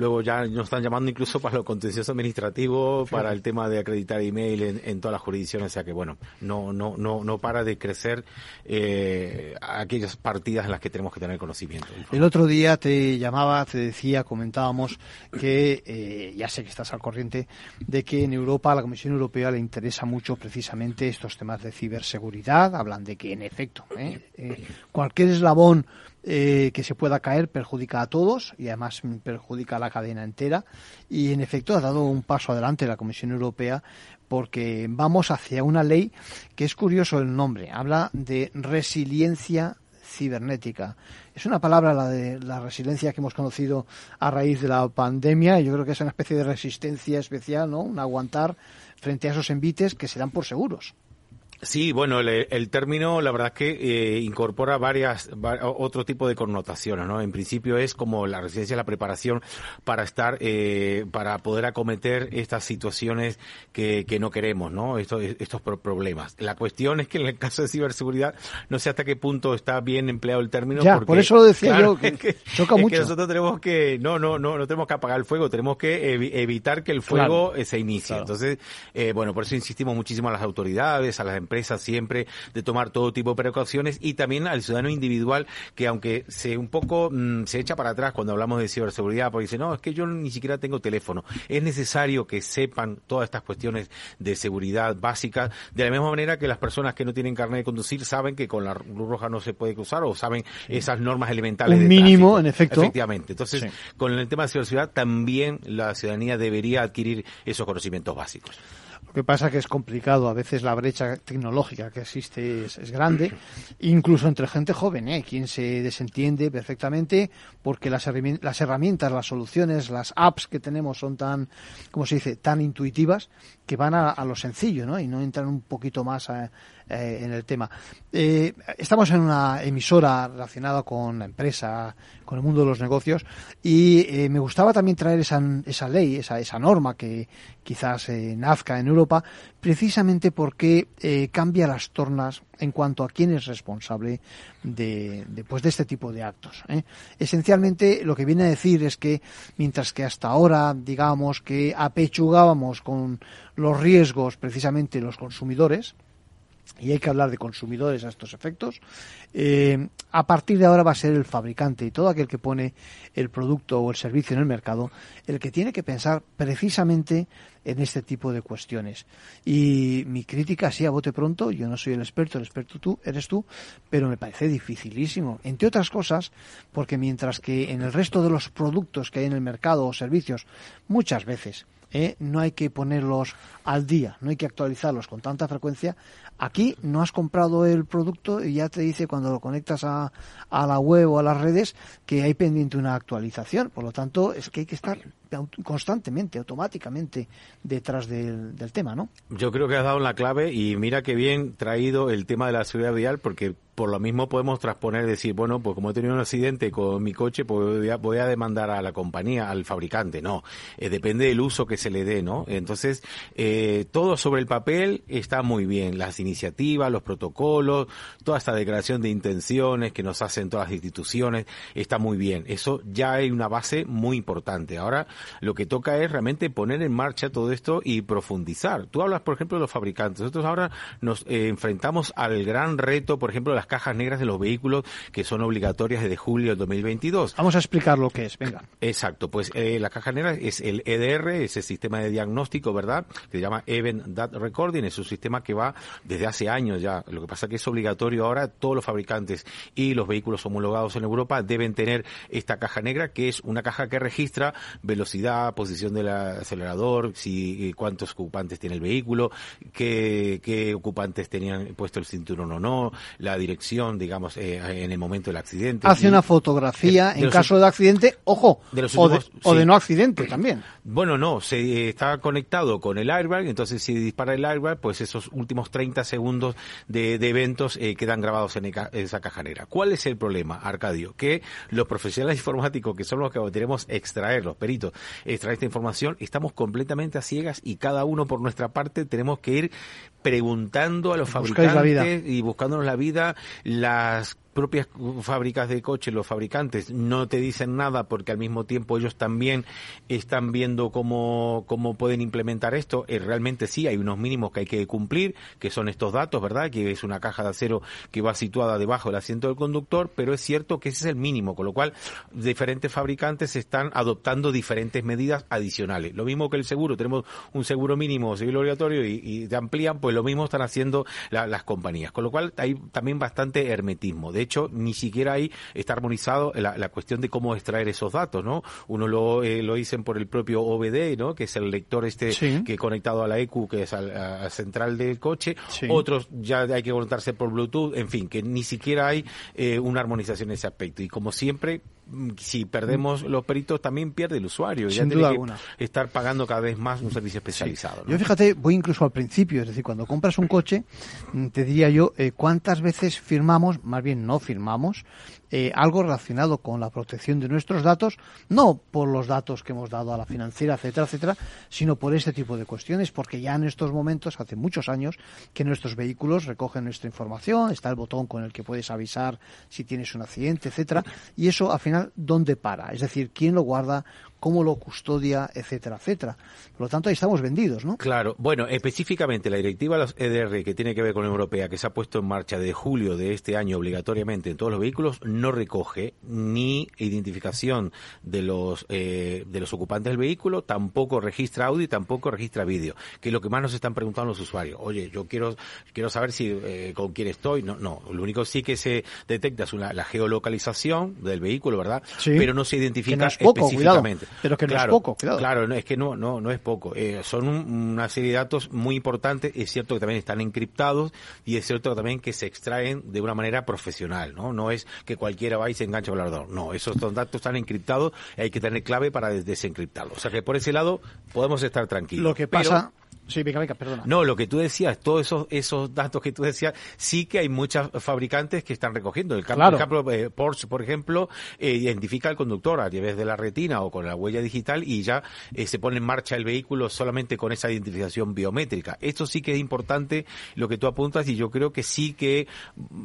Luego ya nos están llamando incluso para lo contencioso administrativo, para el tema de acreditar email en, en todas las jurisdicciones. O sea que, bueno, no, no, no, no para de crecer eh, aquellas partidas en las que tenemos que tener conocimiento. El otro día te llamaba, te decía, comentábamos que, eh, ya sé que estás al corriente, de que en Europa, a la Comisión Europea le interesa mucho precisamente estos temas de ciberseguridad. Hablan de que, en efecto, ¿eh? Eh, cualquier eslabón eh, que se pueda caer perjudica a todos y además perjudica a la cadena entera. Y, en efecto, ha dado un paso adelante la Comisión Europea porque vamos hacia una ley que es curioso el nombre. Habla de resiliencia cibernética. Es una palabra la de la resiliencia que hemos conocido a raíz de la pandemia y yo creo que es una especie de resistencia especial, ¿no? Un aguantar frente a esos envites que se dan por seguros. Sí, bueno, el, el término, la verdad es que eh, incorpora varias, va- otro tipo de connotaciones, ¿no? En principio es como la residencia, la preparación para estar, eh, para poder acometer estas situaciones que, que no queremos, ¿no? Estos, estos pro- problemas. La cuestión es que en el caso de ciberseguridad, no sé hasta qué punto está bien empleado el término. Ya, porque, por eso lo decía claro, yo, que choca es que mucho. nosotros tenemos que, no, no, no, no tenemos que apagar el fuego, tenemos que evi- evitar que el fuego Claro. eh, se inicie. Entonces, eh, bueno, por eso insistimos muchísimo a las autoridades, a las empresas siempre, de tomar todo tipo de precauciones y también al ciudadano individual que aunque se un poco mm, se echa para atrás cuando hablamos de ciberseguridad, porque dice, no, es que yo ni siquiera tengo teléfono. Es necesario que sepan todas estas cuestiones de seguridad básicas, de la misma manera que las personas que no tienen carnet de conducir saben que con la luz roja no se puede cruzar o saben esas normas elementales Un de mínimo, tráfico. en efecto. Efectivamente. Entonces, con el tema de ciberseguridad también la ciudadanía debería adquirir esos conocimientos básicos. Lo que pasa que es complicado, a veces la brecha tecnológica que existe es, es grande, incluso entre gente joven, ¿eh? quien se desentiende perfectamente porque las, las herramientas, las soluciones, las apps que tenemos son tan, ¿cómo se dice?, tan intuitivas que van a, a lo sencillo, ¿no? Y no entran un poquito más eh, eh, en el tema. Eh, estamos en una emisora relacionada con la empresa, con el mundo de los negocios, y me gustaba también traer esa, esa ley, esa, esa norma que quizás nazca en Europa, precisamente porque cambia las tornas en cuanto a quién es responsable de, pues, de este tipo de actos. ¿eh? Esencialmente lo que viene a decir es que mientras que hasta ahora digamos que apechugábamos con los riesgos precisamente los consumidores, y hay que hablar de consumidores a estos efectos, eh, a partir de ahora va a ser el fabricante y todo aquel que pone el producto o el servicio en el mercado el que tiene que pensar precisamente en este tipo de cuestiones. Y mi crítica, sí, a bote pronto, yo no soy el experto, el experto tú, eres tú, pero me parece dificilísimo. Entre otras cosas, porque mientras que en el resto de los productos que hay en el mercado o servicios, muchas veces ¿eh? no hay que ponerlos al día, no hay que actualizarlos con tanta frecuencia. Aquí no has comprado el producto y ya te dice cuando lo conectas a, a la web o a las redes que hay pendiente una actualización. Por lo tanto, es que hay que estar constantemente, automáticamente detrás del, del tema, ¿no? Yo creo que has dado la clave y mira qué bien traído el tema de la seguridad vial porque por lo mismo podemos transponer, decir, bueno, pues como he tenido un accidente con mi coche, pues voy a, voy a demandar a la compañía, al fabricante. No, eh, depende del uso que se le dé, ¿no? Entonces, eh, todo sobre el papel está muy bien. Las iniciativas, los protocolos, toda esta declaración de intenciones que nos hacen todas las instituciones, está muy bien. Eso ya hay una base muy importante. Ahora, lo que toca es realmente poner en marcha todo esto y profundizar. Tú hablas, por ejemplo, de los fabricantes. Nosotros ahora nos eh, enfrentamos al gran reto, por ejemplo, de las cajas negras de los vehículos que son obligatorias desde julio del 2022. Vamos a explicar lo que es, venga. Exacto, pues eh, la caja negra es el EDR, ese sistema de diagnóstico, ¿verdad? Que se llama Event Data Recording, es un sistema que va desde hace años ya. Lo que pasa es que es obligatorio ahora, todos los fabricantes y los vehículos homologados en Europa deben tener esta caja negra, que es una caja que registra velocidad, posición del acelerador, si cuántos ocupantes tiene el vehículo, qué, qué ocupantes tenían puesto el cinturón o no, la dirección, digamos, eh, en el momento del accidente. Hace una fotografía en caso de accidente, ojo, o, de, o de no accidente también. Bueno, no, se está conectado con el airbag, entonces si dispara el airbag, pues esos últimos 30 segundos de, eventos eh, quedan grabados en esa caja negra. ¿Cuál es el problema, Arcadio? Que los profesionales informáticos, que son los que queremos extraer, los peritos, extraer esta información, estamos completamente a ciegas y cada uno por nuestra parte tenemos que ir preguntando a los fabricantes y buscándonos la vida las propias fábricas de coches, los fabricantes, no te dicen nada porque al mismo tiempo ellos también están viendo cómo, cómo pueden implementar esto. Eh, realmente sí, hay unos mínimos que hay que cumplir, que son estos datos, ¿verdad? Que es una caja de acero que va situada debajo del asiento del conductor, pero es cierto que ese es el mínimo, con lo cual diferentes fabricantes están adoptando diferentes medidas adicionales. Lo mismo que el seguro, tenemos un seguro mínimo civil obligatorio y, y amplían, pues lo mismo están haciendo las compañías, con lo cual hay también bastante hermetismo. Hecho, ni siquiera ahí está armonizado la, cuestión de cómo extraer esos datos, ¿no? Uno lo, eh, lo dicen por el propio OBD, ¿no? Que es el lector este que conectado a la EQ, que es al, central del coche. Otros ya hay que conectarse por Bluetooth. En fin, que ni siquiera hay eh, una armonización en ese aspecto. Y como siempre, mm, si perdemos los peritos también pierde el usuario. ya tiene que estar pagando cada vez más un servicio especializado. Yo fíjate, voy incluso al principio, es decir, cuando compras un coche, mm, te diría yo, eh, ¿cuántas veces firmamos, más bien no firmamos, eh, algo relacionado con la protección de nuestros datos, no por los datos que hemos dado a la financiera, etcétera, etcétera, sino por este tipo de cuestiones, porque ya en estos momentos, hace muchos años, que nuestros vehículos recogen nuestra información, está el botón con el que puedes avisar si tienes un accidente, etcétera, y eso al final, ¿dónde para? Es decir, ¿quién lo guarda? Cómo lo custodia, etcétera, etcétera. Por lo tanto, ahí estamos vendidos, ¿no? Claro. Bueno, específicamente la directiva de los EDR que tiene que ver con la Europea, que se ha puesto en marcha de julio de este año obligatoriamente en todos los vehículos, no recoge ni identificación de los eh, de los ocupantes del vehículo, tampoco registra audio y tampoco registra vídeo, que es lo que más nos están preguntando los usuarios. Oye, yo quiero quiero saber si eh, con quién estoy. No, no. Lo único sí que se detecta es una, la geolocalización del vehículo, ¿verdad? Sí. Pero no se identifica es poco, específicamente. Pero que no claro, es poco, claro. Claro, no, es que no, no, no es poco. Eh, son una serie de datos muy importantes. Es cierto que también están encriptados y es cierto también que se extraen de una manera profesional, ¿no? No es que cualquiera va y se engancha el ordenador. No, esos datos están encriptados y hay que tener clave para desencriptarlos. O sea que por ese lado podemos estar tranquilos. Lo que pasa... Sí, venga, venga, perdona. No, lo que tú decías, todos esos, esos datos que tú decías, sí que hay muchos fabricantes que están recogiendo. El claro. ejemplo, eh, Porsche, por ejemplo, eh, identifica al conductor a través de la retina o con la huella digital y ya eh, se pone en marcha el vehículo solamente con esa identificación biométrica. Esto sí que es importante lo que tú apuntas y yo creo que sí que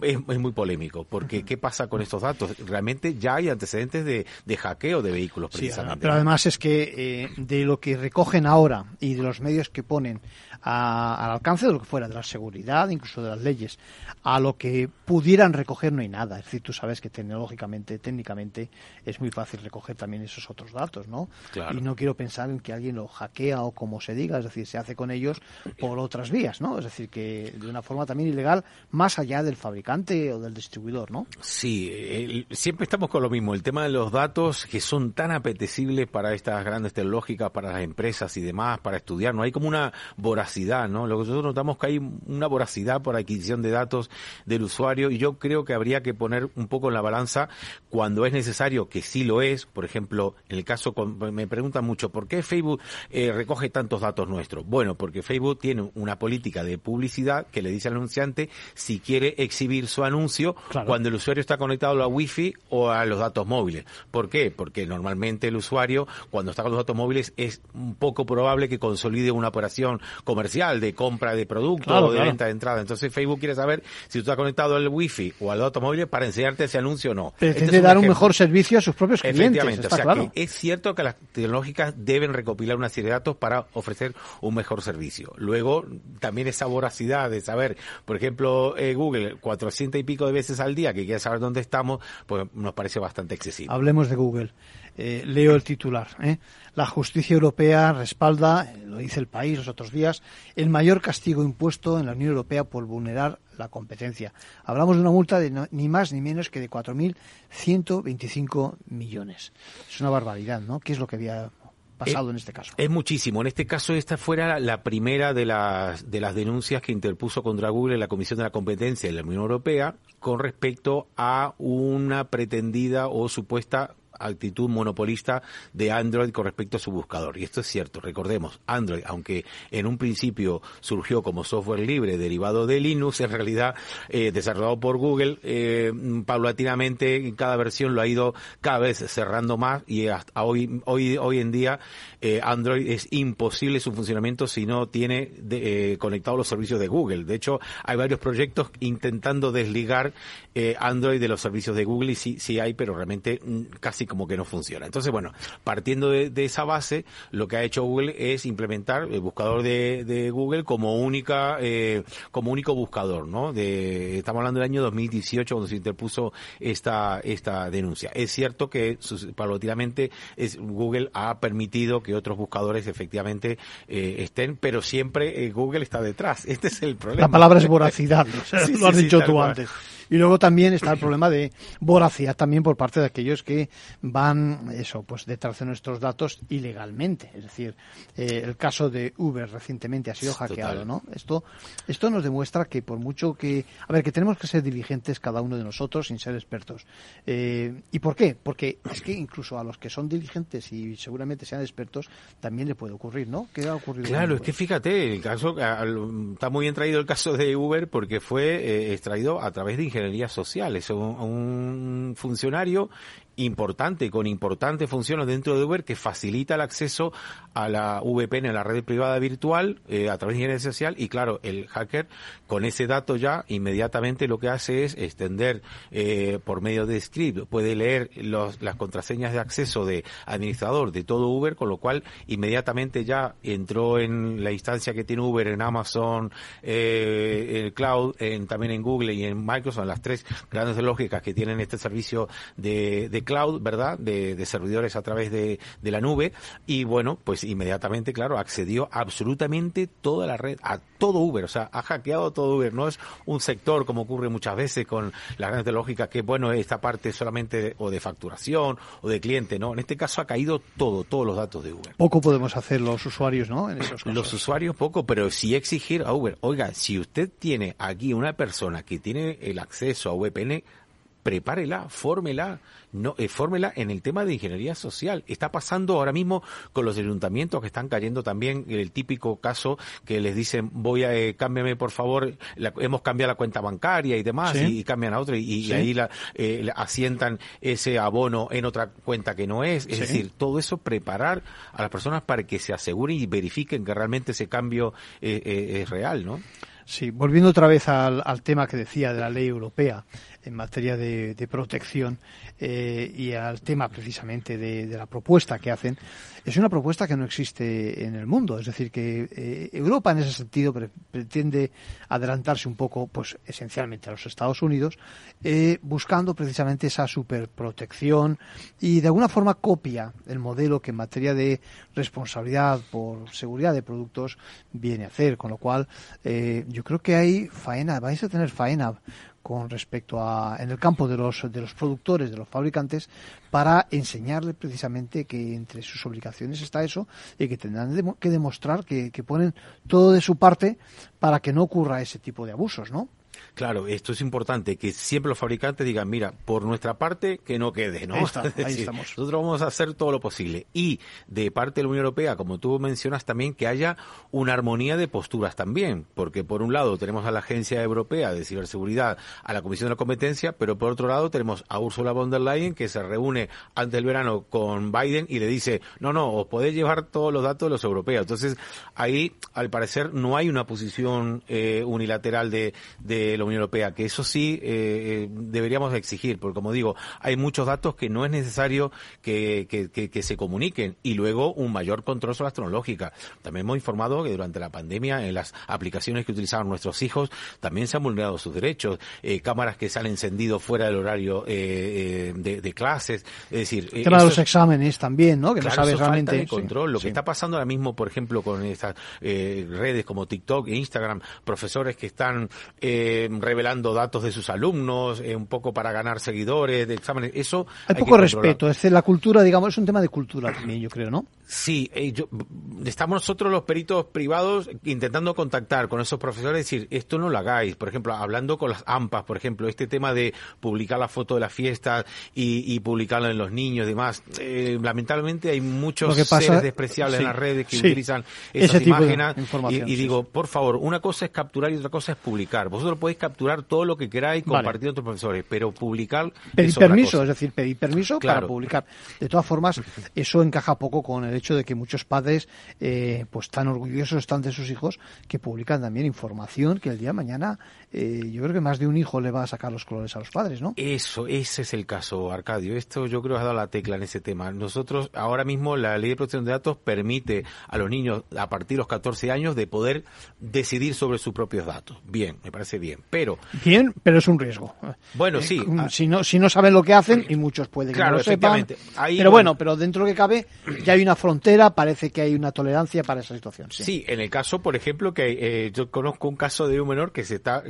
es, es muy polémico, porque ¿qué pasa con estos datos? Realmente ya hay antecedentes de, de hackeo de vehículos precisamente. Sí, pero además es que de lo que recogen ahora y de los medios que ponen Yeah. A, al alcance de lo que fuera, de la seguridad, incluso de las leyes, a lo que pudieran recoger no hay nada. Es decir, tú sabes que tecnológicamente, técnicamente, es muy fácil recoger también esos otros datos, ¿no? Claro. Y no quiero pensar en que alguien lo hackea o como se diga, es decir, se hace con ellos por otras vías, ¿no? Es decir, que de una forma también ilegal, más allá del fabricante o del distribuidor, ¿no? Sí, el, siempre estamos con lo mismo, el tema de los datos que son tan apetecibles para estas grandes tecnológicas, para las empresas y demás, para estudiar, no hay como una voracidad, ¿no? Lo que nosotros notamos que hay una voracidad por adquisición de datos del usuario y yo creo que habría que poner un poco en la balanza cuando es necesario, que sí lo es, por ejemplo, en el caso, me preguntan mucho, ¿por qué Facebook eh, recoge tantos datos nuestros? Bueno, porque Facebook tiene una política de publicidad que le dice al anunciante si quiere exhibir su anuncio claro. cuando el usuario está conectado a la Wi-Fi o a los datos móviles. ¿Por qué? Porque normalmente el usuario, cuando está con los datos móviles, es un poco probable que consolide una operación información comercial de compra de productos Claro, o de claro. venta de entrada. Entonces Facebook quiere saber si tú estás conectado al wifi o al automóvil para enseñarte ese anuncio o no. Este Pretende es dar un mejor servicio a sus propios clientes. Efectivamente, Está o sea claro. que es cierto que las tecnológicas deben recopilar una serie de datos para ofrecer un mejor servicio. Luego, también esa voracidad de saber, por ejemplo, eh, Google, 400 y pico de veces al día que quiere saber dónde estamos, pues nos parece bastante excesivo. Hablemos de Google. Eh, leo el titular. ¿eh? La justicia europea respalda, eh, lo dice el país los otros días, el mayor castigo impuesto en la Unión Europea por vulnerar la competencia. Hablamos de una multa de no- ni más ni menos que de 4.125 millones. Es una barbaridad, ¿no? ¿Qué es lo que había pasado en este caso? Es muchísimo. En este caso, esta fuera la primera de las, de las denuncias que interpuso contra Google la Comisión de la Competencia de la Unión Europea con respecto a una pretendida o supuesta actitud monopolista de Android con respecto a su buscador. Y esto es cierto. Recordemos, Android, aunque en un principio surgió como software libre derivado de Linux, en realidad eh, desarrollado por Google, eh, paulatinamente en cada versión lo ha ido cada vez cerrando más y hasta hoy, hoy, hoy en día eh, Android es imposible su funcionamiento si no tiene de, eh, conectados los servicios de Google. De hecho, hay varios proyectos intentando desligar eh, Android de los servicios de Google y sí, sí hay, pero realmente mm, casi como que no funciona. Entonces, bueno, partiendo de, de esa base, lo que ha hecho Google es implementar el buscador de, de Google como única, eh, como único buscador, ¿no? De, estamos hablando del año 2018 cuando se interpuso esta, esta denuncia. Es cierto que paulatinamente es, Google ha permitido que otros buscadores efectivamente eh, estén, pero siempre eh, Google está detrás. Este es el problema. La palabra es voracidad, Sí, lo sí, has sí, dicho tal tú cual. Y luego también está el problema de voracidad también por parte de aquellos que van, eso, pues detrás de nuestros datos ilegalmente. Es decir, eh, el caso de Uber recientemente ha sido Total. hackeado, ¿no? Esto, esto nos demuestra que por mucho que, a ver, que tenemos que ser diligentes cada uno de nosotros sin ser expertos. Eh, ¿Y por qué? Porque es que incluso a los que son diligentes y seguramente sean expertos también le puede ocurrir, ¿no? ¿Qué ha ocurrido? Claro, es que fíjate, el caso está muy bien traído el caso de Uber porque fue eh, extraído a través de ingeniería social. Es un, un funcionario importante, con importantes funciones dentro de Uber que facilita el acceso a la VPN, a la red privada virtual, eh, a través de ingeniería social. Y claro, el hacker con ese dato ya inmediatamente lo que hace es extender eh, por medio de script, puede leer los, las contraseñas de acceso de administrador de todo Uber, con lo cual inmediatamente ya entró en la instancia que tiene Uber en Amazon, eh, el cloud, en, también en Google y en Microsoft, las tres grandes lógicas que tienen este servicio de, de cloud, ¿verdad? De, de servidores a través de, de la nube. Y bueno, pues inmediatamente, claro, accedió absolutamente toda la red, a todo Uber, o sea, ha hackeado todo Uber. No es un sector como ocurre muchas veces con las grandes lógicas que, bueno, esta parte solamente de- o de facturación o de cliente, ¿no? En este caso ha caído todo, todos los datos de Uber. Poco podemos hacer los usuarios, ¿no? En esos casos. Los usuarios poco, pero sí exigir a Uber, oiga, si usted tiene aquí una persona que tiene el acceso a VPN, prepárela, fórmela, no, eh, fórmela en el tema de ingeniería social. Está pasando ahora mismo con los ayuntamientos que están cayendo también el típico caso que les dicen, voy a, eh, cámbiame por favor, la- hemos cambiado la cuenta bancaria y demás, Sí. y, y cambian a otra, y, ahí la, eh, la asientan ese abono en otra cuenta que no es. Es Sí. decir, todo eso preparar a las personas para que se aseguren y verifiquen que realmente ese cambio eh, eh, es real, ¿no? Sí, volviendo otra vez al, al tema que decía de la ley europea en materia de, de protección eh, y al tema precisamente de, de la propuesta que hacen, es una propuesta que no existe en el mundo. Es decir, que eh, Europa en ese sentido pre- pretende adelantarse un poco, pues esencialmente a los Estados Unidos, eh, buscando precisamente esa superprotección y de alguna forma copia el modelo que en materia de responsabilidad por seguridad de productos viene a hacer. Con lo cual, eh, yo creo que hay faena, vais a tener faena con respecto a en el campo de los de los productores de los fabricantes para enseñarle precisamente que entre sus obligaciones está eso y que tendrán que demostrar que, que ponen todo de su parte para que no ocurra ese tipo de abusos, ¿no? Claro, esto es importante, que siempre los fabricantes digan, mira, por nuestra parte, que no quede, ¿no? Ahí, está, ahí estamos. Nosotros vamos a hacer todo lo posible. Y de parte de la Unión Europea, como tú mencionas también, que haya una armonía de posturas también, porque por un lado tenemos a la Agencia Europea de Ciberseguridad, a la Comisión de la Competencia, pero por otro lado tenemos a Ursula von der Leyen, que se reúne antes del verano con Biden y le dice, no, no, os podéis llevar todos los datos de los europeos. Entonces, ahí, al parecer, no hay una posición eh, unilateral de, de la Unión Europea, que eso sí eh, deberíamos exigir, porque como digo, hay muchos datos que no es necesario que, que, que, se comuniquen y luego un mayor control sobre las tecnológicas. También hemos informado que durante la pandemia en las aplicaciones que utilizaban nuestros hijos también se han vulnerado sus derechos, eh, cámaras que se han encendido fuera del horario eh, de, de, clases, es decir... El tema de los exámenes también, ¿no? Que no sabes realmente... De control. Lo que está pasando ahora mismo, por ejemplo, con estas redes como TikTok e Instagram, profesores que están eh, revelando datos de sus alumnos, eh, un poco para ganar seguidores, de exámenes, eso... Hay, poco respeto, es la cultura, digamos, es un tema de cultura también, yo creo, ¿no? Sí, eh, yo, estamos nosotros los peritos privados intentando contactar con esos profesores y decir, esto no lo hagáis, por ejemplo, hablando con las AMPAs, por ejemplo, este tema de publicar la foto de la fiesta y, y publicarla en los niños y demás, eh, lamentablemente hay muchos seres despreciables en las redes que utilizan esas imágenes y, y digo, por favor, una cosa es capturar y otra cosa es publicar. Vosotros podéis capturar todo lo que queráis, compartir con otros profesores, pero publicar. Pedir permiso, es decir, pedir permiso para publicar. De todas formas, eso encaja poco con el hecho de que muchos padres, eh, pues tan orgullosos están de sus hijos, que publican también información que el día de mañana, eh, yo creo que más de un hijo le va a sacar los colores a los padres, ¿no? Eso, ese es el caso, Arcadio. Esto yo creo que ha dado la tecla en ese tema. Nosotros, ahora mismo, la ley de protección de datos permite a los niños, a partir de los 14 años, de poder decidir sobre sus propios datos. Bien, me parece bien. Pero. Bien, pero es un riesgo. Bueno, sí. Eh, si no, si no saben lo que hacen, y muchos pueden que no lo sepan. pero bueno, pero dentro de lo que cabe, ya hay una frontera, parece que hay una tolerancia para esa situación. Sí, sí en el caso, por ejemplo, que eh, yo conozco un caso de un menor que se está.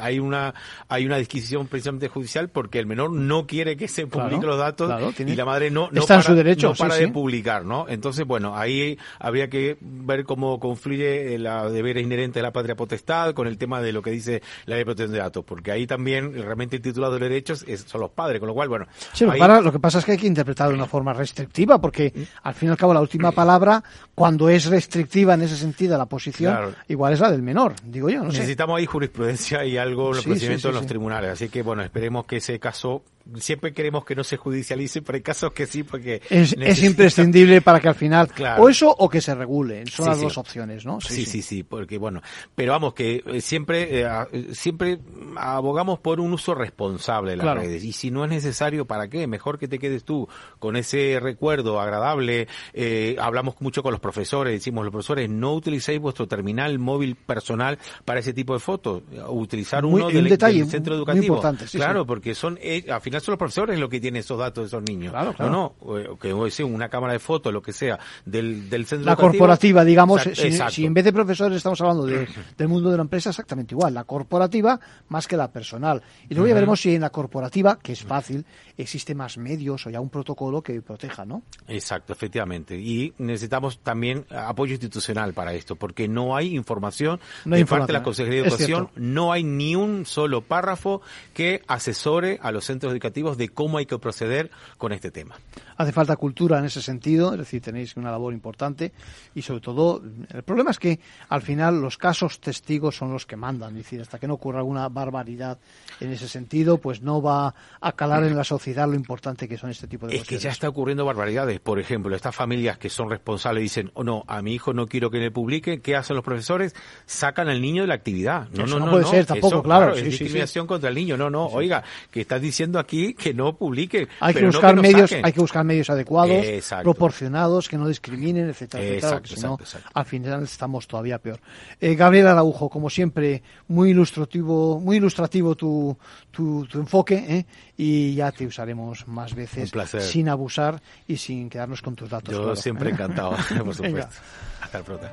Hay una, hay una disquisición precisamente judicial porque el menor no quiere que se publiquen los datos y la madre no, no está para, en su derecho, no para de publicar, ¿no? Entonces, bueno, ahí habría que ver cómo confluye la deber inherente de la patria potestad con el tema de lo que dice la ley de protección de datos, porque ahí también realmente el titulado de derechos es, son los padres, con lo cual, bueno. Sí, ahí... para, lo que pasa es que hay que interpretar de una forma restrictiva, porque al fin y al cabo la última palabra, cuando es restrictiva en ese sentido la posición, claro. igual es la del menor, digo yo. No Necesitamos sé. ahí jurisprudencia y algo en los Sí, procedimientos sí, sí, en los tribunales, así que bueno, esperemos que ese caso siempre queremos que no se judicialice, pero hay casos que sí, porque Es, imprescindible para que al final, Claro. o eso o que se regule, son Sí, las sí. dos opciones, ¿no? Sí, sí, sí, porque bueno, pero vamos que eh, siempre eh, eh, siempre abogamos por un uso responsable de las Claro. redes y si no es necesario, ¿para qué? Mejor que te quedes tú con ese recuerdo agradable. Eh, hablamos mucho con los profesores, decimos los profesores no utilicéis vuestro terminal móvil personal para ese tipo de fotos, utilizar Muy- uno un del, detalle del centro muy educativo. importante, claro, porque son eh, al final son los profesores los que tienen esos datos de esos niños. Claro, claro. No, no, eh, que o sea, una cámara de fotos, lo que sea, del, del centro La educativo. corporativa, digamos, Exacto, si, en vez de profesores estamos hablando de- del mundo de la empresa, exactamente igual. La corporativa más que la personal. Y luego ya veremos si en la corporativa, que es fácil, existe más medios o ya un protocolo que proteja, ¿no? Exacto, efectivamente. Y necesitamos también apoyo institucional para esto, porque no hay información No hay de parte de la. Consejería de Educación, no hay ni un solo párrafo que asesore a los centros educativos de cómo hay que proceder con este tema. Hace falta cultura en ese sentido, es decir, tenéis una labor importante y sobre todo el problema es que al final los casos testigos son los que mandan, es decir, hasta que no ocurra alguna barbaridad en ese sentido, pues no va a calar en la sociedad lo importante que son este tipo de Es que ya está ocurriendo barbaridades. Por ejemplo, estas familias que son responsables dicen, oh no, a mi hijo no quiero que le publique. ¿Qué hacen los profesores? Sacan al niño de la actividad. No, Eso no, no puede ser Eso, tampoco, claro, sí, es sí, sí. discriminación contra el niño. No, no, oiga, que estás diciendo aquí que no publique. Hay que pero no buscar medios, saquen. hay que buscar medios adecuados, Exacto. proporcionados, que no discriminen, etcétera, etcétera, Exacto, porque si no, exacto, exacto. al final estamos todavía peor. Eh, Gabriel Araujo, como siempre, muy ilustrativo, muy ilustrativo tu, tu, tu enfoque, ¿eh? y ya te usaremos más veces sin abusar y sin quedarnos con tus datos. Yo claro. siempre encantado, por Venga. supuesto. Hasta pronto.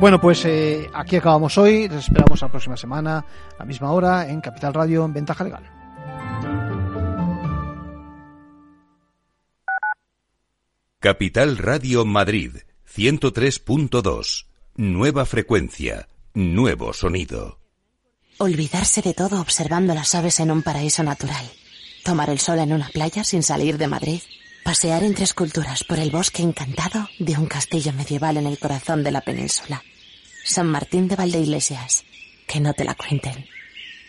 Bueno, pues eh, aquí acabamos hoy. Les esperamos la próxima semana, a la misma hora, en Capital Radio, en Ventaja Legal. Capital Radio Madrid 103.2 Nueva frecuencia, nuevo sonido. Olvidarse de todo observando las aves en un paraíso natural. Tomar el sol en una playa sin salir de Madrid. Pasear entre esculturas por el bosque encantado de un castillo medieval en el corazón de la península. San Martín de Valdeiglesias. Que no te la cuenten.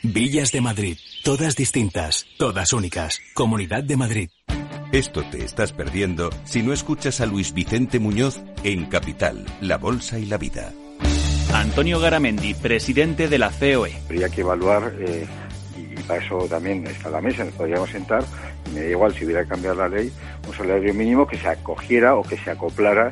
Villas de Madrid, todas distintas, todas únicas. Comunidad de Madrid. Esto te estás perdiendo si no escuchas a Luis Vicente Muñoz en Capital, La Bolsa y la Vida. Antonio Garamendi, presidente de la COE. Habría que evaluar, eh, y para eso también está la mesa, nos podríamos sentar, y me da igual si hubiera que cambiar la ley, un salario mínimo que se acogiera o que se acoplara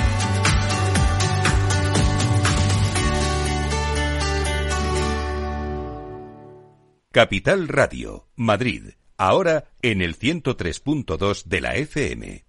Capital Radio, Madrid, ahora en el 103.2 de la FM.